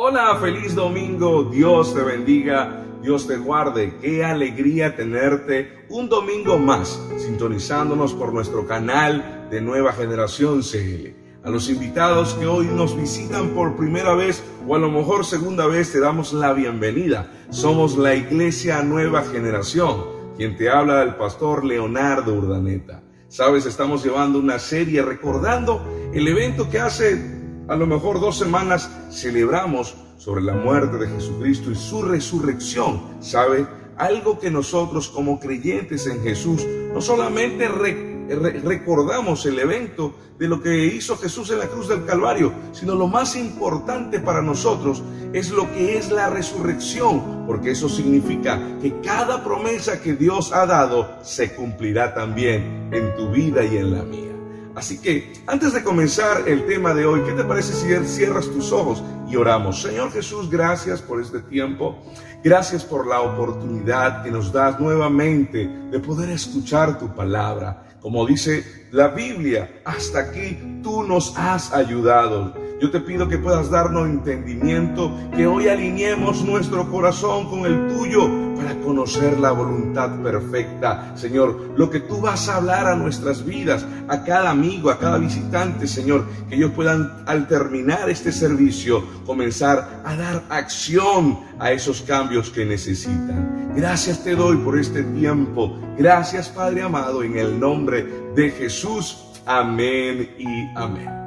Hola, feliz domingo, Dios te bendiga, Dios te guarde, qué alegría tenerte un domingo más sintonizándonos por nuestro canal de Nueva Generación CL. A los invitados que hoy nos visitan por primera vez o a lo mejor segunda vez te damos la bienvenida. Somos la Iglesia Nueva Generación, quien te habla el pastor Leonardo Urdaneta. Sabes, estamos llevando una serie recordando el evento que hace a lo mejor dos semanas celebramos sobre la muerte de Jesucristo y su resurrección. ¿Sabe? Algo que nosotros como creyentes en Jesús no solamente recordamos el evento de lo que hizo Jesús en la cruz del Calvario, sino lo más importante para nosotros es lo que es la resurrección, porque eso significa que cada promesa que Dios ha dado se cumplirá también en tu vida y en la mía. Así que antes de comenzar el tema de hoy, ¿qué te parece si cierras tus ojos y oramos? Señor Jesús, gracias por este tiempo. Gracias por la oportunidad que nos das nuevamente de poder escuchar tu palabra. Como dice la Biblia, hasta aquí tú nos has ayudado. Yo te pido que puedas darnos entendimiento, que hoy alineemos nuestro corazón con el tuyo para conocer la voluntad perfecta. Señor, lo que tú vas a hablar a nuestras vidas, a cada amigo, a cada visitante, Señor, que ellos puedan al terminar este servicio comenzar a dar acción a esos cambios que necesitan. Gracias te doy por este tiempo. Gracias Padre amado, en el nombre de Jesús. Amén y amén.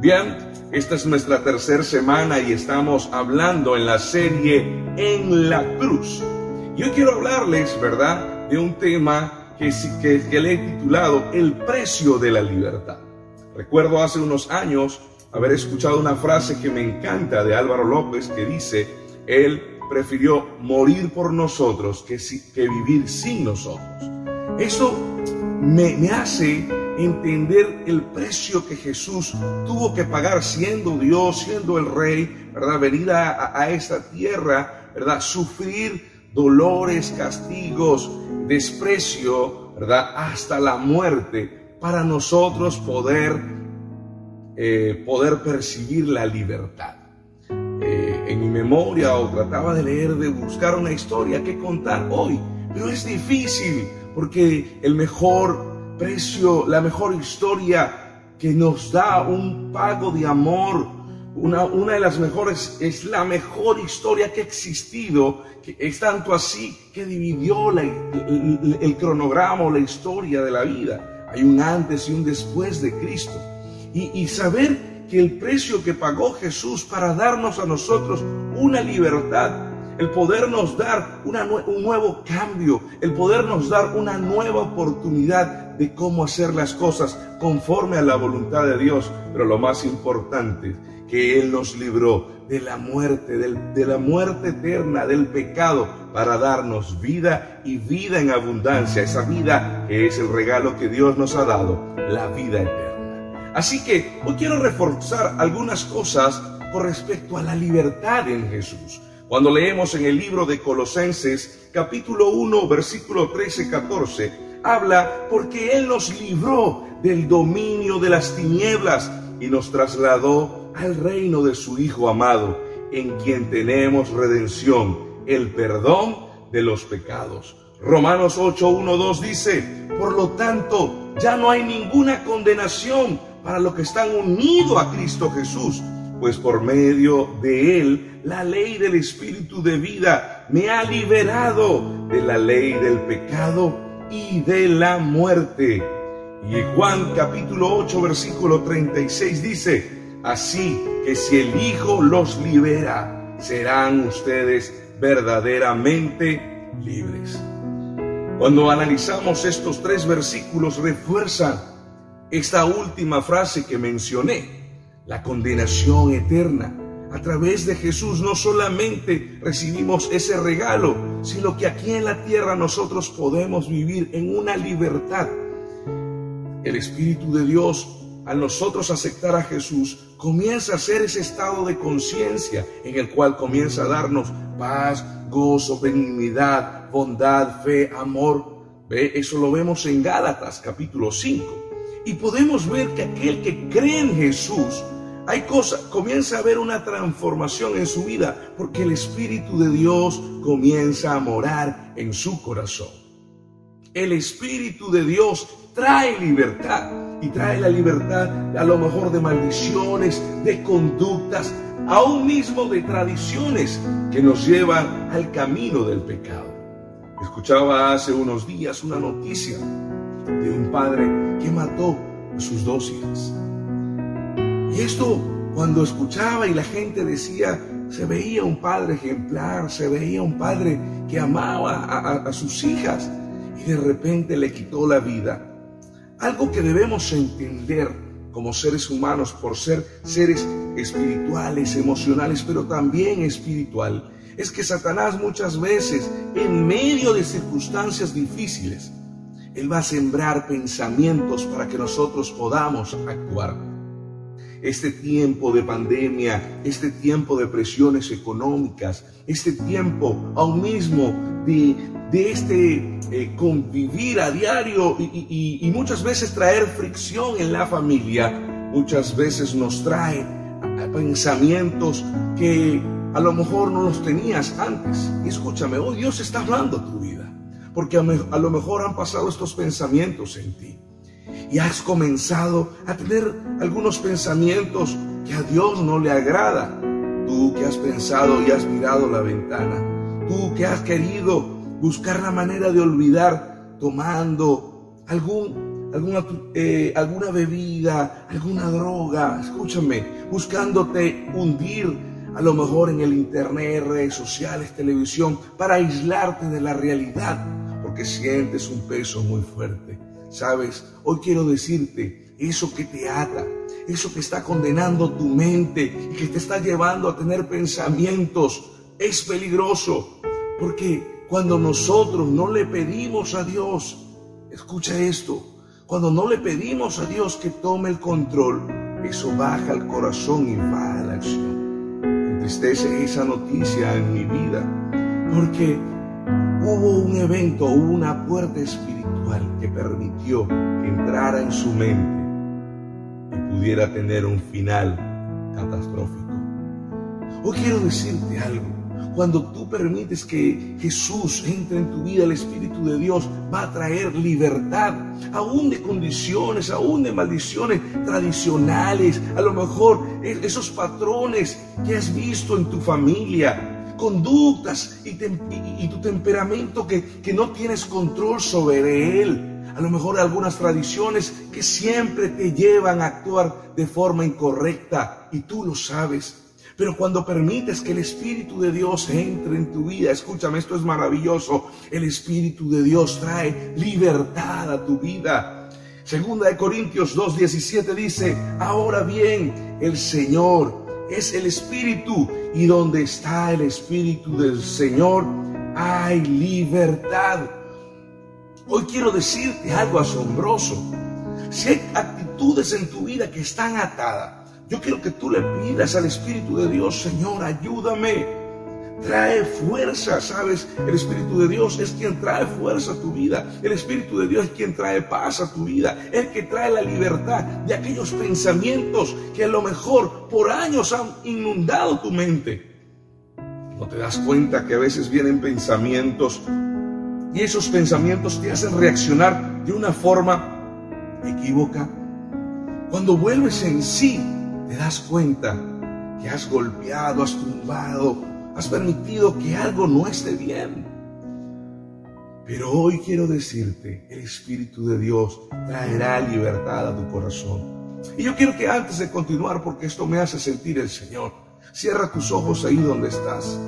Bien, esta es nuestra tercera semana y estamos hablando en la serie En la Cruz. Yo quiero hablarles, ¿verdad?, de un tema que, que, que le he titulado El precio de la libertad. Recuerdo hace unos años haber escuchado una frase que me encanta de Álvaro López que dice, él prefirió morir por nosotros que, vivir sin nosotros. Eso me hace entender el precio que Jesús tuvo que pagar siendo Dios, siendo el Rey, ¿verdad? Venir a, esta tierra, ¿verdad? Sufrir dolores, castigos, desprecio, ¿verdad? Hasta la muerte para nosotros poder, eh, poder percibir la libertad. Eh, en mi memoria o trataba de leer, de buscar una historia que contar hoy, pero es difícil porque el mejor precio, la mejor historia que nos da un pago de amor. Una, una de las mejores, es la mejor historia que ha existido, es tanto así que dividió el, el, cronograma o la historia de la vida. Hay un antes y un después de Cristo. Y, y saber que el precio que pagó Jesús para darnos a nosotros una libertad el podernos dar un nuevo cambio, el podernos dar una nueva oportunidad de cómo hacer las cosas conforme a la voluntad de Dios. Pero lo más importante, que Él nos libró de la muerte, de la muerte eterna, del pecado, para darnos vida y vida en abundancia, esa vida que es el regalo que Dios nos ha dado, la vida eterna. Así que hoy quiero reforzar algunas cosas con respecto a la libertad en Jesús. Cuando leemos en el libro de Colosenses capítulo 1 versículo 13-14, habla porque Él nos libró del dominio de las tinieblas y nos trasladó al reino de su Hijo amado, en quien tenemos redención, el perdón de los pecados. Romanos 8, 1, 2 dice, por lo tanto, ya no hay ninguna condenación para los que están unidos a Cristo Jesús pues por medio de él la ley del Espíritu de vida me ha liberado de la ley del pecado y de la muerte. Y Juan capítulo 8 versículo 36 dice, así que si el Hijo los libera, serán ustedes verdaderamente libres. Cuando analizamos estos tres versículos refuerzan esta última frase que mencioné la condenación eterna. A través de Jesús no solamente recibimos ese regalo, sino que aquí en la tierra nosotros podemos vivir en una libertad. El Espíritu de Dios, al nosotros aceptar a Jesús, comienza a ser ese estado de conciencia en el cual comienza a darnos paz, gozo, benignidad, bondad, fe, amor. ¿Ve? Eso lo vemos en Gálatas capítulo 5. Y podemos ver que aquel que cree en Jesús hay cosas, comienza a haber una transformación en su vida porque el Espíritu de Dios comienza a morar en su corazón. El Espíritu de Dios trae libertad y trae la libertad a lo mejor de maldiciones, de conductas, aún mismo de tradiciones que nos llevan al camino del pecado. Escuchaba hace unos días una noticia de un padre que mató a sus dos hijas. Y esto, cuando escuchaba y la gente decía, se veía un padre ejemplar, se veía un padre que amaba a, sus hijas y de repente le quitó la vida. Algo que debemos entender como seres humanos por ser seres espirituales, emocionales, pero también espiritual, es que Satanás muchas veces, en medio de circunstancias difíciles, él va a sembrar pensamientos para que nosotros podamos actuar este tiempo de pandemia, este tiempo de presiones económicas, este tiempo aún mismo de, de este eh, convivir a diario y, muchas veces traer fricción en la familia, muchas veces nos trae pensamientos que a lo mejor no los tenías antes. Y escúchame, hoy Dios está hablando a tu vida, porque a lo mejor han pasado estos pensamientos en ti y has comenzado a tener algunos pensamientos que a Dios no le agrada. Tú que has pensado y has mirado la ventana, tú que has querido buscar la manera de olvidar tomando algún, alguna, eh, alguna bebida, alguna droga, escúchame, buscándote hundir a lo mejor en el internet, redes sociales, televisión, para aislarte de la realidad, porque sientes un peso muy fuerte. Sabes, hoy quiero decirte, eso que te ata, eso que está condenando tu mente y que te está llevando a tener pensamientos, es peligroso. Porque cuando nosotros no le pedimos a Dios, escucha esto, cuando no le pedimos a Dios que tome el control, eso baja al corazón y va a la acción. Entristece esa noticia en mi vida, porque hubo un evento, hubo una puerta espiritual que permitió que entrara en su mente y pudiera tener un final catastrófico. Hoy quiero decirte algo. Cuando tú permites que Jesús entre en tu vida, el Espíritu de Dios va a traer libertad, aún de condiciones, aún de maldiciones tradicionales, a lo mejor esos patrones que has visto en tu familia, conductas y, tu temperamento que, que no tienes control sobre él. A lo mejor algunas tradiciones que siempre te llevan a actuar de forma incorrecta y tú lo sabes. Pero cuando permites que el Espíritu de Dios entre en tu vida, escúchame, esto es maravilloso. El Espíritu de Dios trae libertad a tu vida. Segunda de Corintios 2:17 dice, ahora bien, el Señor es el Espíritu y donde está el Espíritu del Señor hay libertad. Hoy quiero decirte algo asombroso. Si hay actitudes en tu vida que están atadas, yo quiero que tú le pidas al Espíritu de Dios, Señor, ayúdame trae fuerza, ¿sabes? El Espíritu de Dios es quien trae fuerza a tu vida. El Espíritu de Dios es quien trae paz a tu vida. El que trae la libertad de aquellos pensamientos que a lo mejor por años han inundado tu mente. ¿No te das cuenta que a veces vienen pensamientos y esos pensamientos te hacen reaccionar de una forma equívoca? Cuando vuelves en sí, te das cuenta que has golpeado, has tumbado, has permitido que algo no esté bien. Pero hoy quiero decirte, el Espíritu de Dios traerá libertad a tu corazón. Y yo quiero que antes de continuar, porque esto me hace sentir el Señor, cierra tus ojos ahí donde estás.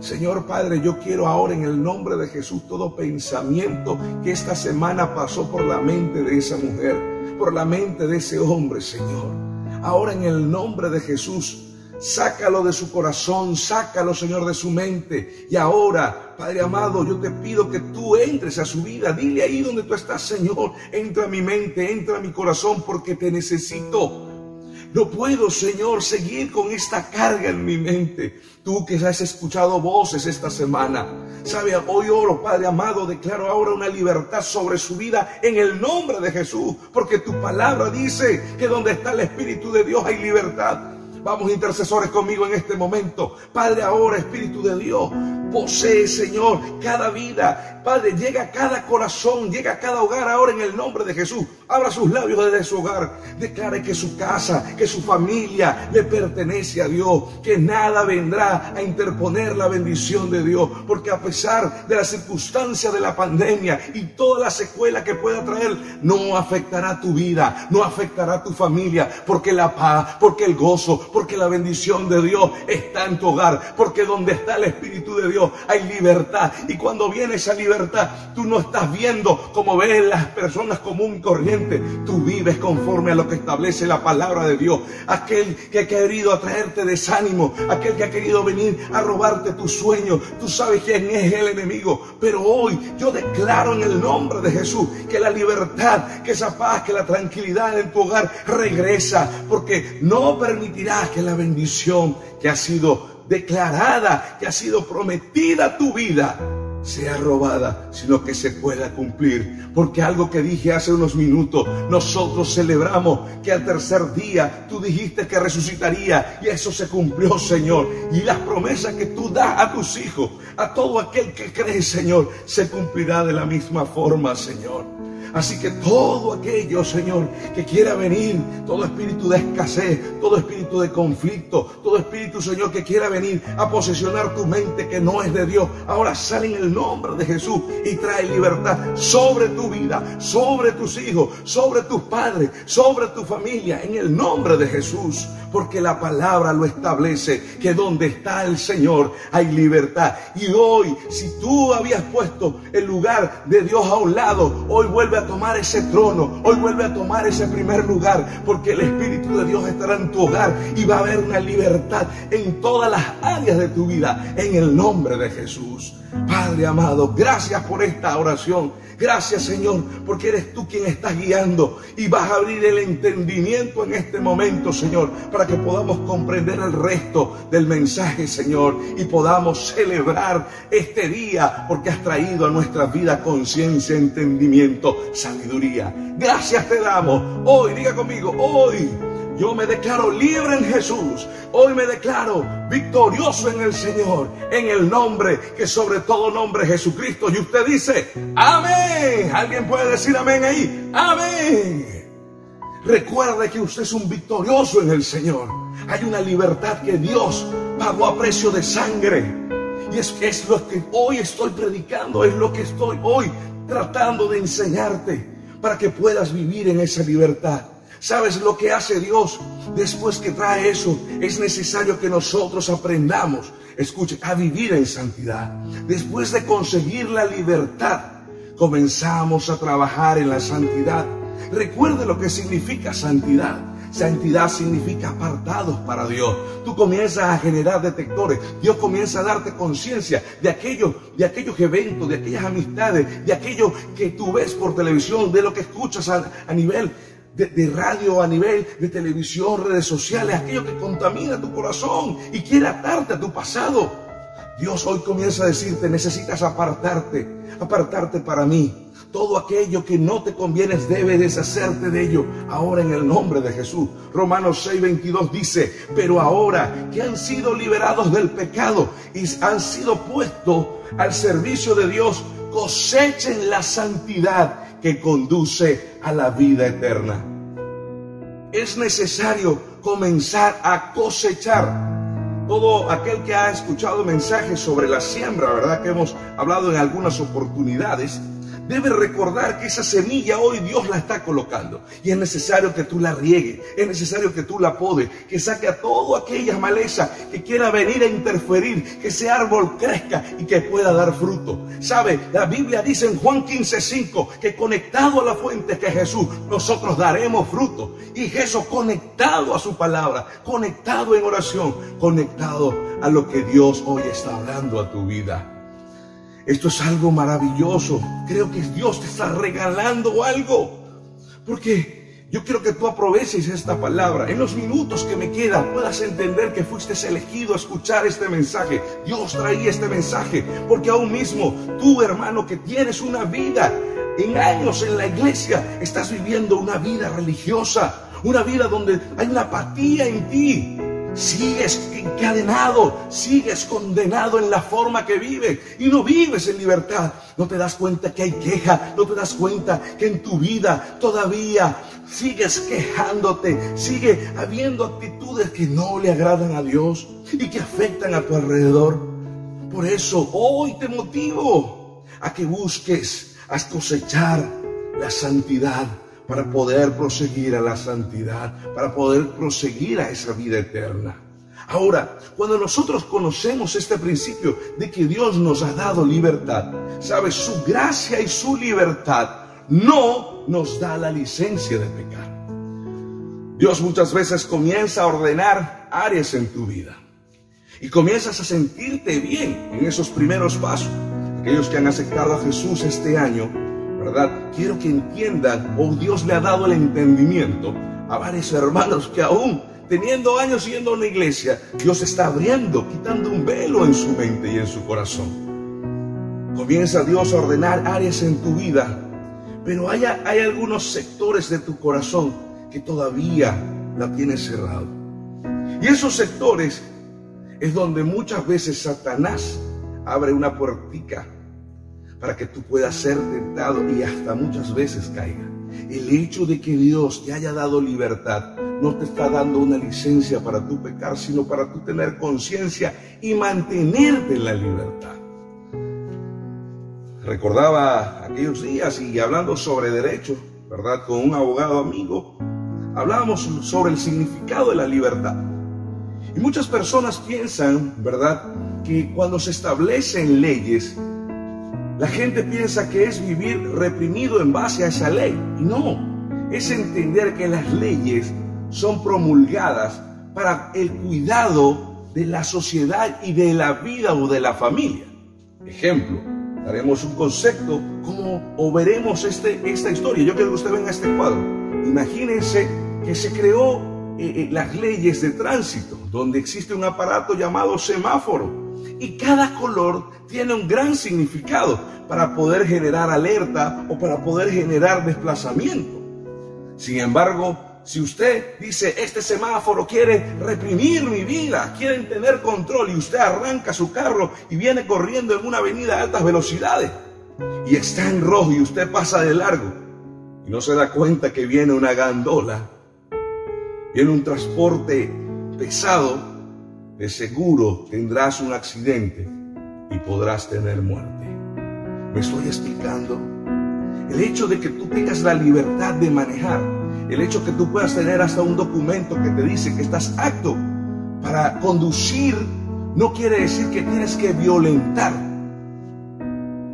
Señor Padre, yo quiero ahora en el nombre de Jesús todo pensamiento que esta semana pasó por la mente de esa mujer, por la mente de ese hombre, Señor. Ahora en el nombre de Jesús, Sácalo de su corazón, sácalo, Señor, de su mente. Y ahora, Padre amado, yo te pido que tú entres a su vida. Dile ahí donde tú estás, Señor, entra a mi mente, entra a mi corazón, porque te necesito. No puedo, Señor, seguir con esta carga en mi mente. Tú que has escuchado voces esta semana, sabe, hoy oro, Padre amado, declaro ahora una libertad sobre su vida en el nombre de Jesús, porque tu palabra dice que donde está el Espíritu de Dios hay libertad. Vamos intercesores conmigo en este momento. Padre, ahora Espíritu de Dios, posee, Señor, cada vida. Padre, llega a cada corazón, llega a cada hogar ahora en el nombre de Jesús. Abra sus labios desde su hogar. Declare que su casa, que su familia le pertenece a Dios. Que nada vendrá a interponer la bendición de Dios. Porque a pesar de la circunstancia de la pandemia y toda la secuela que pueda traer, no afectará tu vida, no afectará tu familia. Porque la paz, porque el gozo, porque la bendición de Dios está en tu hogar. Porque donde está el Espíritu de Dios hay libertad. Y cuando viene esa libertad, tú no estás viendo como ven las personas común corriente Tú vives conforme a lo que establece la palabra de Dios. Aquel que ha querido atraerte desánimo, aquel que ha querido venir a robarte tus sueños. Tú sabes quién es el enemigo. Pero hoy yo declaro en el nombre de Jesús que la libertad, que esa paz, que la tranquilidad en tu hogar regresa. Porque no permitirás que la bendición que ha sido declarada, que ha sido prometida tu vida, sea robada, sino que se pueda cumplir. Porque algo que dije hace unos minutos, nosotros celebramos que al tercer día tú dijiste que resucitaría y eso se cumplió, Señor. Y las promesas que tú das a tus hijos, a todo aquel que cree, Señor, se cumplirá de la misma forma, Señor. Así que todo aquello, Señor, que quiera venir, todo espíritu de escasez, todo espíritu de conflicto, todo espíritu, Señor, que quiera venir a posesionar tu mente que no es de Dios, ahora sale en el nombre de Jesús y trae libertad sobre tu vida, sobre tus hijos, sobre tus padres, sobre tu familia, en el nombre de Jesús. Porque la palabra lo establece, que donde está el Señor hay libertad. Y hoy, si tú habías puesto el lugar de Dios a un lado, hoy vuelve a tomar ese trono, hoy vuelve a tomar ese primer lugar, porque el Espíritu de Dios estará en tu hogar y va a haber una libertad en todas las áreas de tu vida, en el nombre de Jesús. Padre amado, gracias por esta oración. Gracias Señor, porque eres tú quien estás guiando y vas a abrir el entendimiento en este momento, Señor, para que podamos comprender el resto del mensaje, Señor, y podamos celebrar este día, porque has traído a nuestra vida conciencia, entendimiento, sabiduría. Gracias te damos. Hoy, diga conmigo, hoy yo me declaro libre en Jesús. Hoy me declaro victorioso en el Señor, en el nombre que sobre todo nombre Jesucristo. Y usted dice, amén. ¿Alguien puede decir amén ahí? Amén. Recuerde que usted es un victorioso en el Señor. Hay una libertad que Dios pagó a precio de sangre. Y es, es lo que hoy estoy predicando, es lo que estoy hoy tratando de enseñarte para que puedas vivir en esa libertad. ¿Sabes lo que hace Dios después que trae eso? Es necesario que nosotros aprendamos, escuche, a vivir en santidad. Después de conseguir la libertad, comenzamos a trabajar en la santidad. Recuerde lo que significa santidad. Santidad significa apartados para Dios. Tú comienzas a generar detectores. Dios comienza a darte conciencia de aquellos, de aquellos eventos, de aquellas amistades, de aquello que tú ves por televisión, de lo que escuchas a, a nivel de, radio a nivel de televisión, redes sociales, aquello que contamina tu corazón y quiere atarte a tu pasado. Dios hoy comienza a decirte, necesitas apartarte, apartarte para mí. Todo aquello que no te conviene debe deshacerte de ello ahora en el nombre de Jesús. Romanos 6:22 dice, pero ahora que han sido liberados del pecado y han sido puestos al servicio de Dios, cosechen la santidad que conduce a la vida eterna. Es necesario comenzar a cosechar. Todo aquel que ha escuchado mensajes sobre la siembra, ¿verdad? Que hemos hablado en algunas oportunidades, Debes recordar que esa semilla hoy Dios la está colocando y es necesario que tú la riegues, es necesario que tú la podes, que saque a toda aquella maleza que quiera venir a interferir, que ese árbol crezca y que pueda dar fruto. ¿Sabe? La Biblia dice en Juan 15:5 que conectado a la fuente que es Jesús, nosotros daremos fruto. Y Jesús conectado a su palabra, conectado en oración, conectado a lo que Dios hoy está hablando a tu vida. Esto es algo maravilloso. Creo que Dios te está regalando algo. Porque yo quiero que tú aproveches esta palabra. En los minutos que me quedan puedas entender que fuiste elegido a escuchar este mensaje. Dios traía este mensaje porque aún mismo tú, hermano, que tienes una vida en años en la iglesia, estás viviendo una vida religiosa, una vida donde hay una apatía en ti. Sigues encadenado, sigues condenado en la forma que vives y no vives en libertad. No te das cuenta que hay queja, no te das cuenta que en tu vida todavía sigues quejándote, sigue habiendo actitudes que no le agradan a Dios y que afectan a tu alrededor. Por eso hoy te motivo a que busques, a cosechar la santidad para poder proseguir a la santidad, para poder proseguir a esa vida eterna. Ahora, cuando nosotros conocemos este principio de que Dios nos ha dado libertad, sabes, su gracia y su libertad no nos da la licencia de pecar. Dios muchas veces comienza a ordenar áreas en tu vida y comienzas a sentirte bien en esos primeros pasos. Aquellos que han aceptado a Jesús este año Quiero que entiendan, o Dios le ha dado el entendimiento a varios hermanos que aún teniendo años yendo a una iglesia, Dios está abriendo, quitando un velo en su mente y en su corazón. Comienza Dios a ordenar áreas en tu vida, pero hay, hay algunos sectores de tu corazón que todavía la tienes cerrado. Y esos sectores es donde muchas veces Satanás abre una puertica para que tú puedas ser tentado y hasta muchas veces caiga. El hecho de que Dios te haya dado libertad no te está dando una licencia para tu pecar, sino para tú tener conciencia y mantenerte en la libertad. Recordaba aquellos días y hablando sobre derecho, ¿verdad? Con un abogado amigo, hablábamos sobre el significado de la libertad. Y muchas personas piensan, ¿verdad?, que cuando se establecen leyes, la gente piensa que es vivir reprimido en base a esa ley. No, es entender que las leyes son promulgadas para el cuidado de la sociedad y de la vida o de la familia. Ejemplo, daremos un concepto como o veremos este, esta historia. Yo quiero que usted venga a este cuadro. Imagínense que se creó eh, eh, las leyes de tránsito, donde existe un aparato llamado semáforo y cada color tiene un gran significado para poder generar alerta o para poder generar desplazamiento. Sin embargo, si usted dice, este semáforo quiere reprimir mi vida, quieren tener control y usted arranca su carro y viene corriendo en una avenida a altas velocidades y está en rojo y usted pasa de largo y no se da cuenta que viene una gandola, viene un transporte pesado de seguro tendrás un accidente y podrás tener muerte. ¿Me estoy explicando? El hecho de que tú tengas la libertad de manejar, el hecho que tú puedas tener hasta un documento que te dice que estás apto para conducir, no quiere decir que tienes que violentar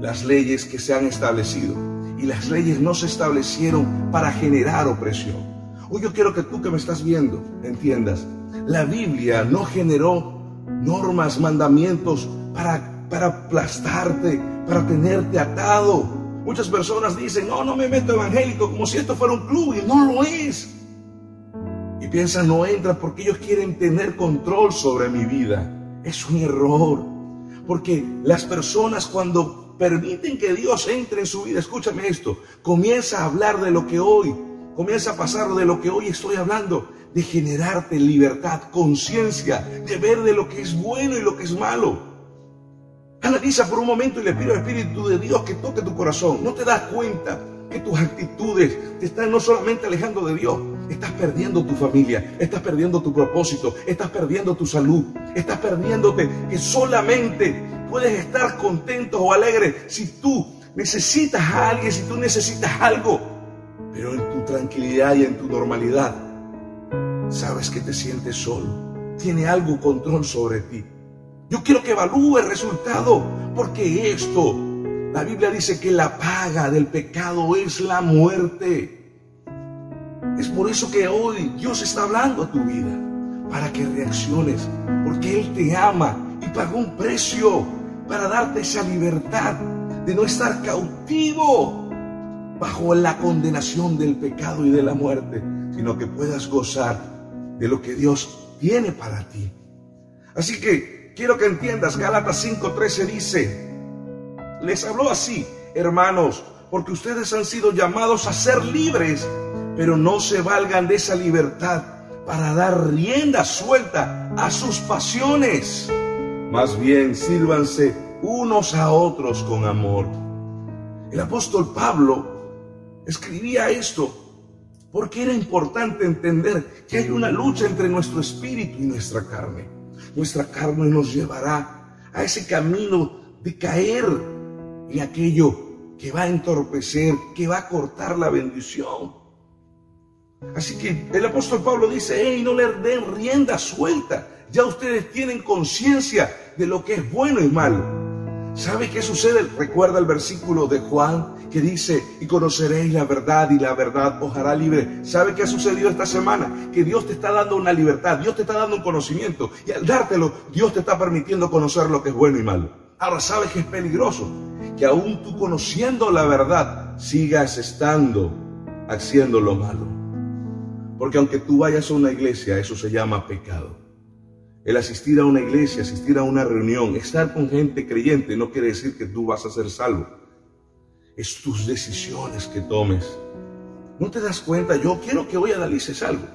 las leyes que se han establecido. Y las leyes no se establecieron para generar opresión. Hoy yo quiero que tú que me estás viendo entiendas la Biblia no generó normas, mandamientos para, para aplastarte, para tenerte atado. Muchas personas dicen, no, no me meto evangélico como si esto fuera un club y no lo es. Y piensan, no entra porque ellos quieren tener control sobre mi vida. Es un error. Porque las personas cuando permiten que Dios entre en su vida, escúchame esto, comienza a hablar de lo que hoy, comienza a pasar de lo que hoy estoy hablando de generarte libertad, conciencia, de ver de lo que es bueno y lo que es malo. Analiza por un momento y le pido al Espíritu de Dios que toque tu corazón. No te das cuenta que tus actitudes te están no solamente alejando de Dios, estás perdiendo tu familia, estás perdiendo tu propósito, estás perdiendo tu salud, estás perdiéndote que solamente puedes estar contento o alegre si tú necesitas a alguien, si tú necesitas algo, pero tranquilidad y en tu normalidad sabes que te sientes solo. Tiene algo control sobre ti. Yo quiero que evalúe el resultado, porque esto, la Biblia dice que la paga del pecado es la muerte. Es por eso que hoy Dios está hablando a tu vida, para que reacciones, porque Él te ama y pagó un precio para darte esa libertad de no estar cautivo bajo la condenación del pecado y de la muerte, sino que puedas gozar de lo que Dios tiene para ti. Así que quiero que entiendas, Gálatas 5:13 dice, les habló así, hermanos, porque ustedes han sido llamados a ser libres, pero no se valgan de esa libertad para dar rienda suelta a sus pasiones. Más bien, sírvanse unos a otros con amor. El apóstol Pablo escribía esto porque era importante entender que hay una lucha entre nuestro espíritu y nuestra carne. Nuestra carne nos llevará a ese camino de caer en aquello que va a entorpecer, que va a cortar la bendición. Así que el apóstol Pablo dice, hey, no le den rienda suelta. Ya ustedes tienen conciencia de lo que es bueno y malo. ¿Sabe qué sucede? Recuerda el versículo de Juan que dice, y conoceréis la verdad y la verdad os hará libre. ¿Sabe qué ha sucedido esta semana? Que Dios te está dando una libertad, Dios te está dando un conocimiento y al dártelo, Dios te está permitiendo conocer lo que es bueno y malo. Ahora sabes que es peligroso, que aún tú conociendo la verdad, sigas estando haciendo lo malo. Porque aunque tú vayas a una iglesia, eso se llama pecado. El asistir a una iglesia, asistir a una reunión, estar con gente creyente no quiere decir que tú vas a ser salvo. Es tus decisiones que tomes. ¿No te das cuenta? Yo quiero que hoy analices algo.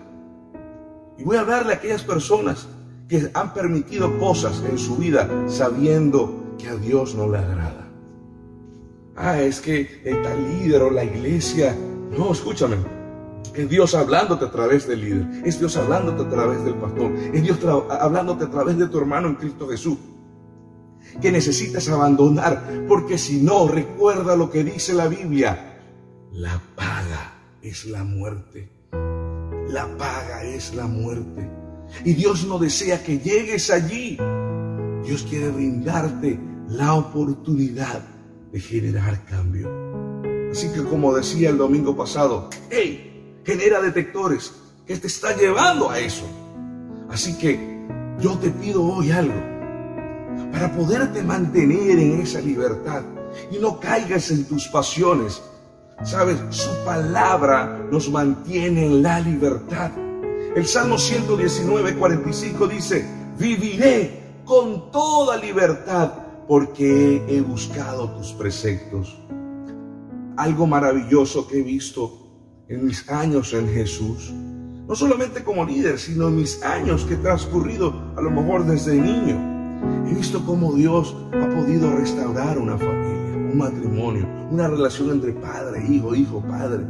Y voy a hablarle a aquellas personas que han permitido cosas en su vida sabiendo que a Dios no le agrada. Ah, es que el tal líder o la iglesia. No, escúchame. Es Dios hablándote a través del líder. Es Dios hablándote a través del pastor. Es Dios hablándote a través de tu hermano en Cristo Jesús. Que necesitas abandonar. Porque si no, recuerda lo que dice la Biblia. La paga es la muerte. La paga es la muerte. Y Dios no desea que llegues allí. Dios quiere brindarte la oportunidad de generar cambio. Así que como decía el domingo pasado, hey, genera detectores que te está llevando a eso. Así que yo te pido hoy algo para poderte mantener en esa libertad y no caigas en tus pasiones. Sabes, su palabra nos mantiene en la libertad. El Salmo 119, 45 dice, viviré con toda libertad porque he buscado tus preceptos. Algo maravilloso que he visto en mis años en Jesús, no solamente como líder, sino en mis años que he transcurrido a lo mejor desde niño, he visto cómo Dios ha podido restaurar una familia, un matrimonio, una relación entre padre, hijo, hijo, padre.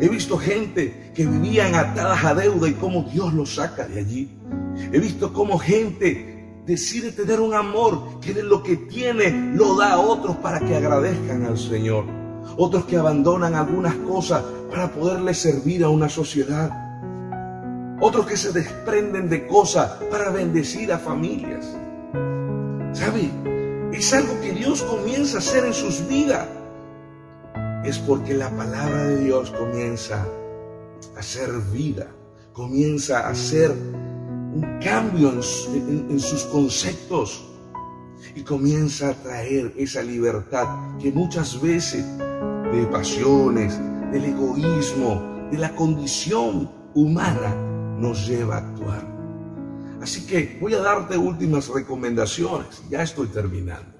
He visto gente que vivían atadas a deuda y cómo Dios los saca de allí. He visto cómo gente decide tener un amor que de lo que tiene lo da a otros para que agradezcan al Señor otros que abandonan algunas cosas para poderle servir a una sociedad, otros que se desprenden de cosas para bendecir a familias. ¿Sabe? Es algo que Dios comienza a hacer en sus vidas. Es porque la palabra de Dios comienza a ser vida, comienza a hacer un cambio en, en sus conceptos y comienza a traer esa libertad que muchas veces de pasiones, del egoísmo, de la condición humana nos lleva a actuar. Así que voy a darte últimas recomendaciones, ya estoy terminando,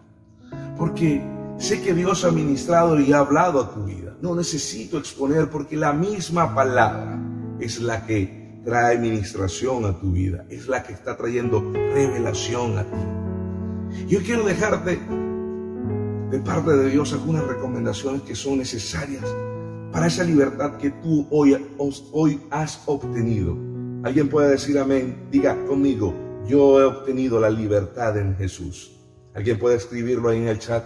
porque sé que Dios ha ministrado y ha hablado a tu vida. No necesito exponer porque la misma palabra es la que trae ministración a tu vida, es la que está trayendo revelación a ti. Yo quiero dejarte de parte de Dios algunas recomendaciones que son necesarias para esa libertad que tú hoy, hoy has obtenido. Alguien puede decir amén, diga conmigo, yo he obtenido la libertad en Jesús. Alguien puede escribirlo ahí en el chat.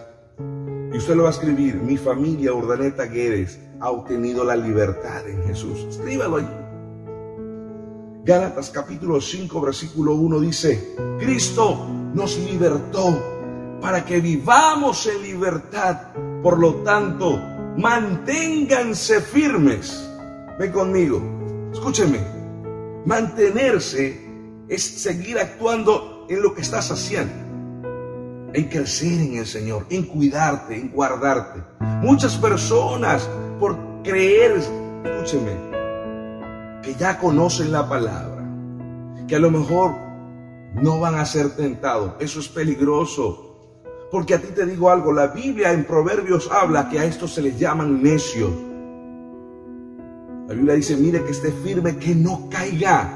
Y usted lo va a escribir, mi familia Urdaneta Guedes ha obtenido la libertad en Jesús. Escríbalo ahí. Gálatas capítulo 5 versículo 1 dice, Cristo nos libertó para que vivamos en libertad. Por lo tanto, manténganse firmes. Ven conmigo, escúcheme. Mantenerse es seguir actuando en lo que estás haciendo. En crecer en el Señor, en cuidarte, en guardarte. Muchas personas por creer, escúcheme, que ya conocen la palabra, que a lo mejor no van a ser tentados. Eso es peligroso. Porque a ti te digo algo, la Biblia en Proverbios habla que a estos se les llaman necios. La Biblia dice, mire que esté firme, que no caiga.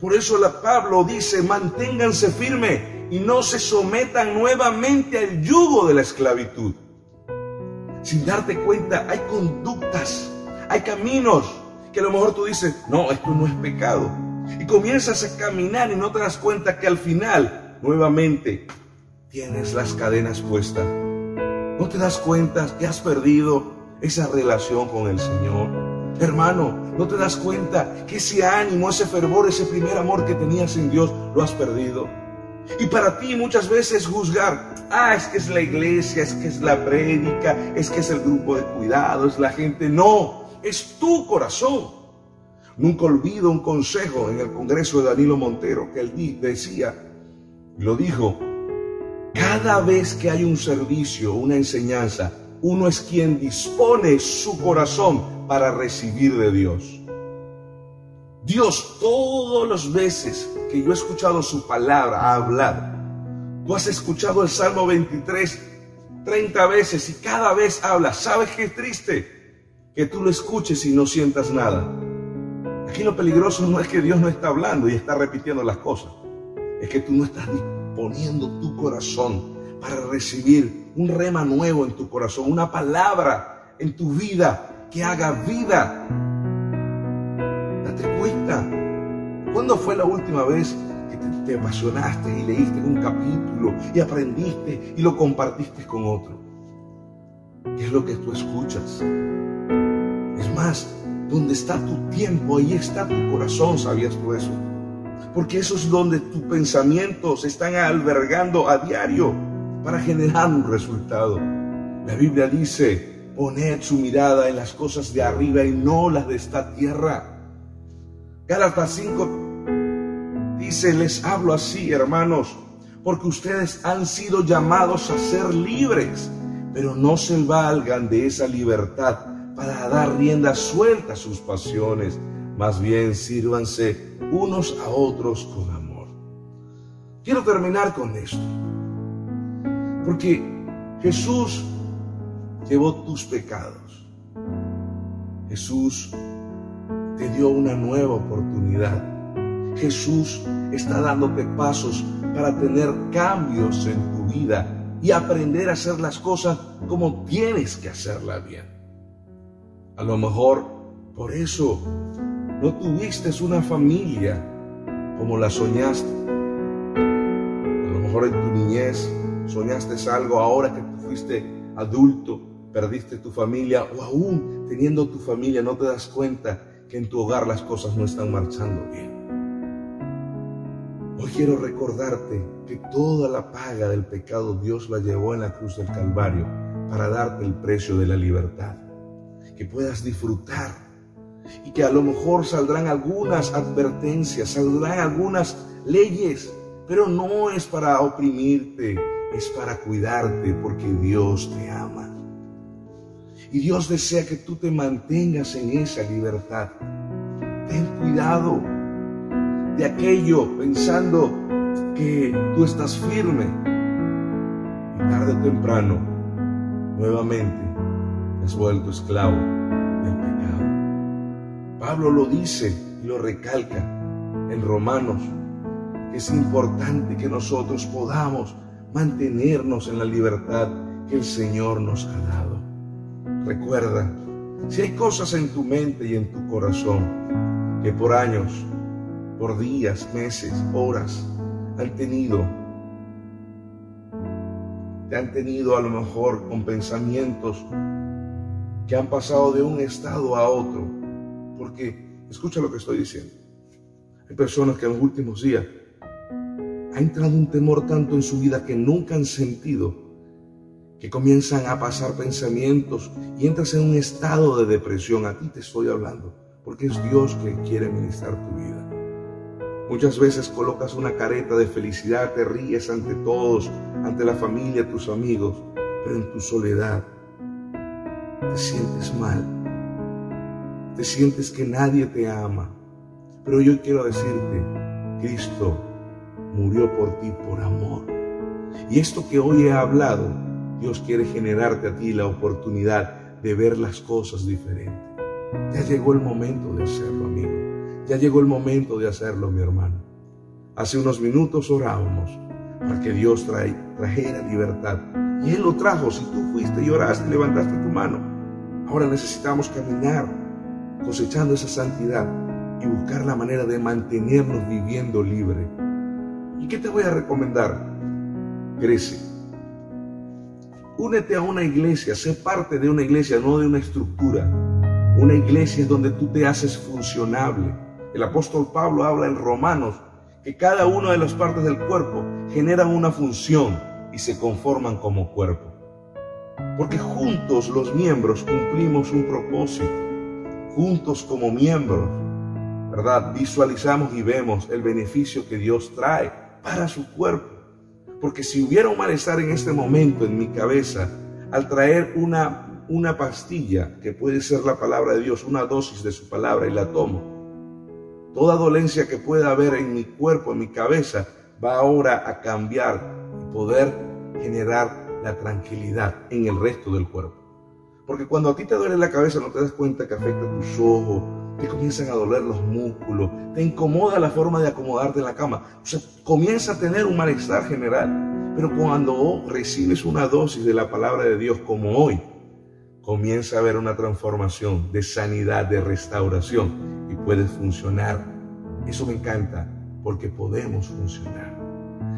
Por eso la Pablo dice, manténganse firme y no se sometan nuevamente al yugo de la esclavitud. Sin darte cuenta, hay conductas, hay caminos que a lo mejor tú dices, no, esto no es pecado. Y comienzas a caminar y no te das cuenta que al final, nuevamente, tienes las cadenas puestas. No te das cuenta que has perdido esa relación con el Señor. Hermano, no te das cuenta que ese ánimo, ese fervor, ese primer amor que tenías en Dios, lo has perdido. Y para ti muchas veces juzgar, ah, es que es la iglesia, es que es la prédica, es que es el grupo de cuidado, es la gente. No, es tu corazón. Nunca olvido un consejo en el Congreso de Danilo Montero que él decía, lo dijo, cada vez que hay un servicio, una enseñanza, uno es quien dispone su corazón para recibir de Dios. Dios, todas las veces que yo he escuchado su palabra hablar, tú has escuchado el Salmo 23 30 veces y cada vez habla. ¿Sabes qué triste? Que tú lo escuches y no sientas nada. Aquí lo peligroso no es que Dios no está hablando y está repitiendo las cosas. Es que tú no estás poniendo tu corazón para recibir un rema nuevo en tu corazón, una palabra en tu vida que haga vida. Date cuenta. ¿Cuándo fue la última vez que te, apasionaste y leíste un capítulo y aprendiste y lo compartiste con otro? ¿Qué es lo que tú escuchas? Es más, donde está tu tiempo, ahí está tu corazón, ¿sabías tú eso? Porque eso es donde tus pensamientos están albergando a diario para generar un resultado. La Biblia dice, poned su mirada en las cosas de arriba y no las de esta tierra. Gálatas 5 dice, les hablo así, hermanos, porque ustedes han sido llamados a ser libres, pero no se valgan de esa libertad para dar rienda suelta a sus pasiones más bien sírvanse unos a otros con amor. Quiero terminar con esto. Porque Jesús llevó tus pecados. Jesús te dio una nueva oportunidad. Jesús está dándote pasos para tener cambios en tu vida y aprender a hacer las cosas como tienes que hacerlas bien. A lo mejor por eso no tuviste una familia como la soñaste. A lo mejor en tu niñez soñaste algo, ahora que fuiste adulto, perdiste tu familia o aún teniendo tu familia no te das cuenta que en tu hogar las cosas no están marchando bien. Hoy quiero recordarte que toda la paga del pecado Dios la llevó en la cruz del Calvario para darte el precio de la libertad. Que puedas disfrutar y que a lo mejor saldrán algunas advertencias, saldrán algunas leyes, pero no es para oprimirte, es para cuidarte porque Dios te ama. Y Dios desea que tú te mantengas en esa libertad. Ten cuidado de aquello pensando que tú estás firme. Y tarde o temprano, nuevamente, has vuelto esclavo del pecado. Pablo lo dice y lo recalca en Romanos, que es importante que nosotros podamos mantenernos en la libertad que el Señor nos ha dado. Recuerda, si hay cosas en tu mente y en tu corazón que por años, por días, meses, horas han tenido, te han tenido a lo mejor con pensamientos que han pasado de un estado a otro, porque escucha lo que estoy diciendo. Hay personas que en los últimos días ha entrado un temor tanto en su vida que nunca han sentido, que comienzan a pasar pensamientos y entras en un estado de depresión. A ti te estoy hablando, porque es Dios que quiere ministrar tu vida. Muchas veces colocas una careta de felicidad, te ríes ante todos, ante la familia, tus amigos, pero en tu soledad te sientes mal, te sientes que nadie te ama. Pero yo quiero decirte, Cristo murió por ti por amor. Y esto que hoy he hablado, Dios quiere generarte a ti la oportunidad de ver las cosas diferentes. Ya llegó el momento de hacerlo, amigo. Ya llegó el momento de hacerlo, mi hermano. Hace unos minutos orábamos para que Dios trajera libertad. Y Él lo trajo. Si tú fuiste y oraste levantaste tu mano, ahora necesitamos caminar cosechando esa santidad y buscar la manera de mantenernos viviendo libre. ¿Y qué te voy a recomendar? Crece. Únete a una iglesia, sé parte de una iglesia, no de una estructura. Una iglesia es donde tú te haces funcionable. El apóstol Pablo habla en Romanos que cada una de las partes del cuerpo generan una función y se conforman como cuerpo. Porque juntos los miembros cumplimos un propósito. Juntos como miembros, ¿verdad? Visualizamos y vemos el beneficio que Dios trae para su cuerpo. Porque si hubiera un malestar en este momento en mi cabeza, al traer una, una pastilla, que puede ser la palabra de Dios, una dosis de su palabra y la tomo, Toda dolencia que pueda haber en mi cuerpo, en mi cabeza, va ahora a cambiar y poder generar la tranquilidad en el resto del cuerpo. Porque cuando a ti te duele la cabeza no te das cuenta que afecta tus ojos, te comienzan a doler los músculos, te incomoda la forma de acomodarte en la cama. O sea, comienza a tener un malestar general. Pero cuando recibes una dosis de la palabra de Dios como hoy, comienza a haber una transformación de sanidad, de restauración y puedes funcionar. Eso me encanta porque podemos funcionar.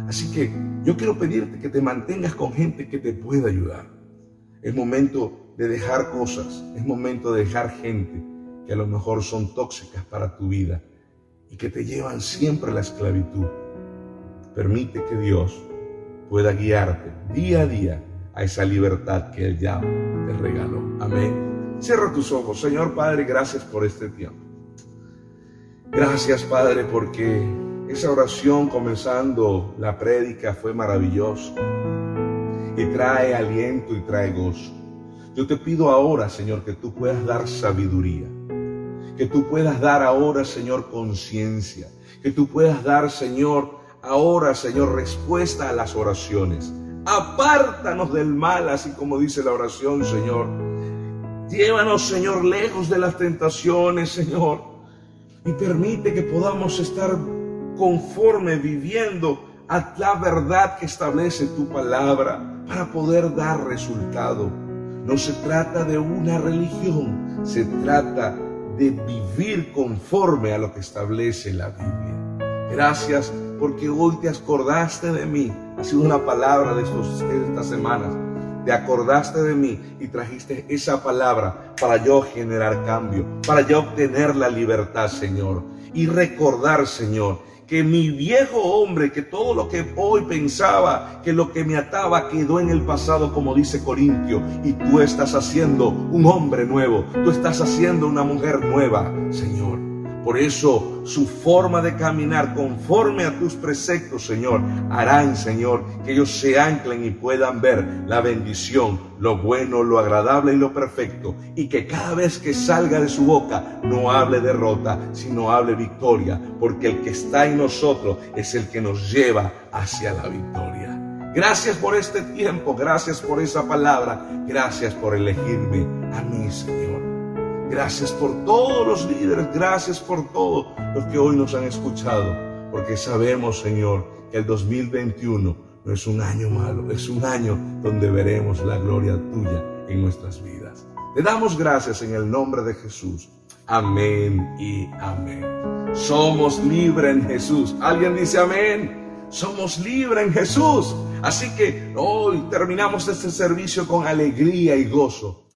Así que yo quiero pedirte que te mantengas con gente que te pueda ayudar. Es momento de dejar cosas, es momento de dejar gente que a lo mejor son tóxicas para tu vida y que te llevan siempre a la esclavitud. Permite que Dios pueda guiarte día a día a esa libertad que Él ya te regaló. Amén. Cierra tus ojos. Señor Padre, gracias por este tiempo. Gracias Padre porque esa oración comenzando la prédica fue maravillosa y trae aliento y trae gozo. Yo te pido ahora, Señor, que tú puedas dar sabiduría, que tú puedas dar ahora, Señor, conciencia, que tú puedas dar, Señor, ahora, Señor, respuesta a las oraciones. Apártanos del mal, así como dice la oración, Señor. Llévanos, Señor, lejos de las tentaciones, Señor. Y permite que podamos estar conforme viviendo a la verdad que establece tu palabra para poder dar resultado. No se trata de una religión, se trata de vivir conforme a lo que establece la Biblia. Gracias porque hoy te acordaste de mí. Ha sido una palabra de estas semanas. Te acordaste de mí y trajiste esa palabra para yo generar cambio, para yo obtener la libertad, Señor. Y recordar, Señor, que mi viejo hombre, que todo lo que hoy pensaba, que lo que me ataba quedó en el pasado, como dice Corintio, y tú estás haciendo un hombre nuevo, tú estás haciendo una mujer nueva, Señor. Por eso su forma de caminar conforme a tus preceptos, Señor, harán, Señor, que ellos se anclen y puedan ver la bendición, lo bueno, lo agradable y lo perfecto. Y que cada vez que salga de su boca no hable derrota, sino hable victoria. Porque el que está en nosotros es el que nos lleva hacia la victoria. Gracias por este tiempo, gracias por esa palabra, gracias por elegirme a mí, Señor. Gracias por todos los líderes, gracias por todos los que hoy nos han escuchado, porque sabemos, Señor, que el 2021 no es un año malo, es un año donde veremos la gloria tuya en nuestras vidas. Te damos gracias en el nombre de Jesús. Amén y amén. Somos libres en Jesús. ¿Alguien dice amén? Somos libres en Jesús. Así que hoy terminamos este servicio con alegría y gozo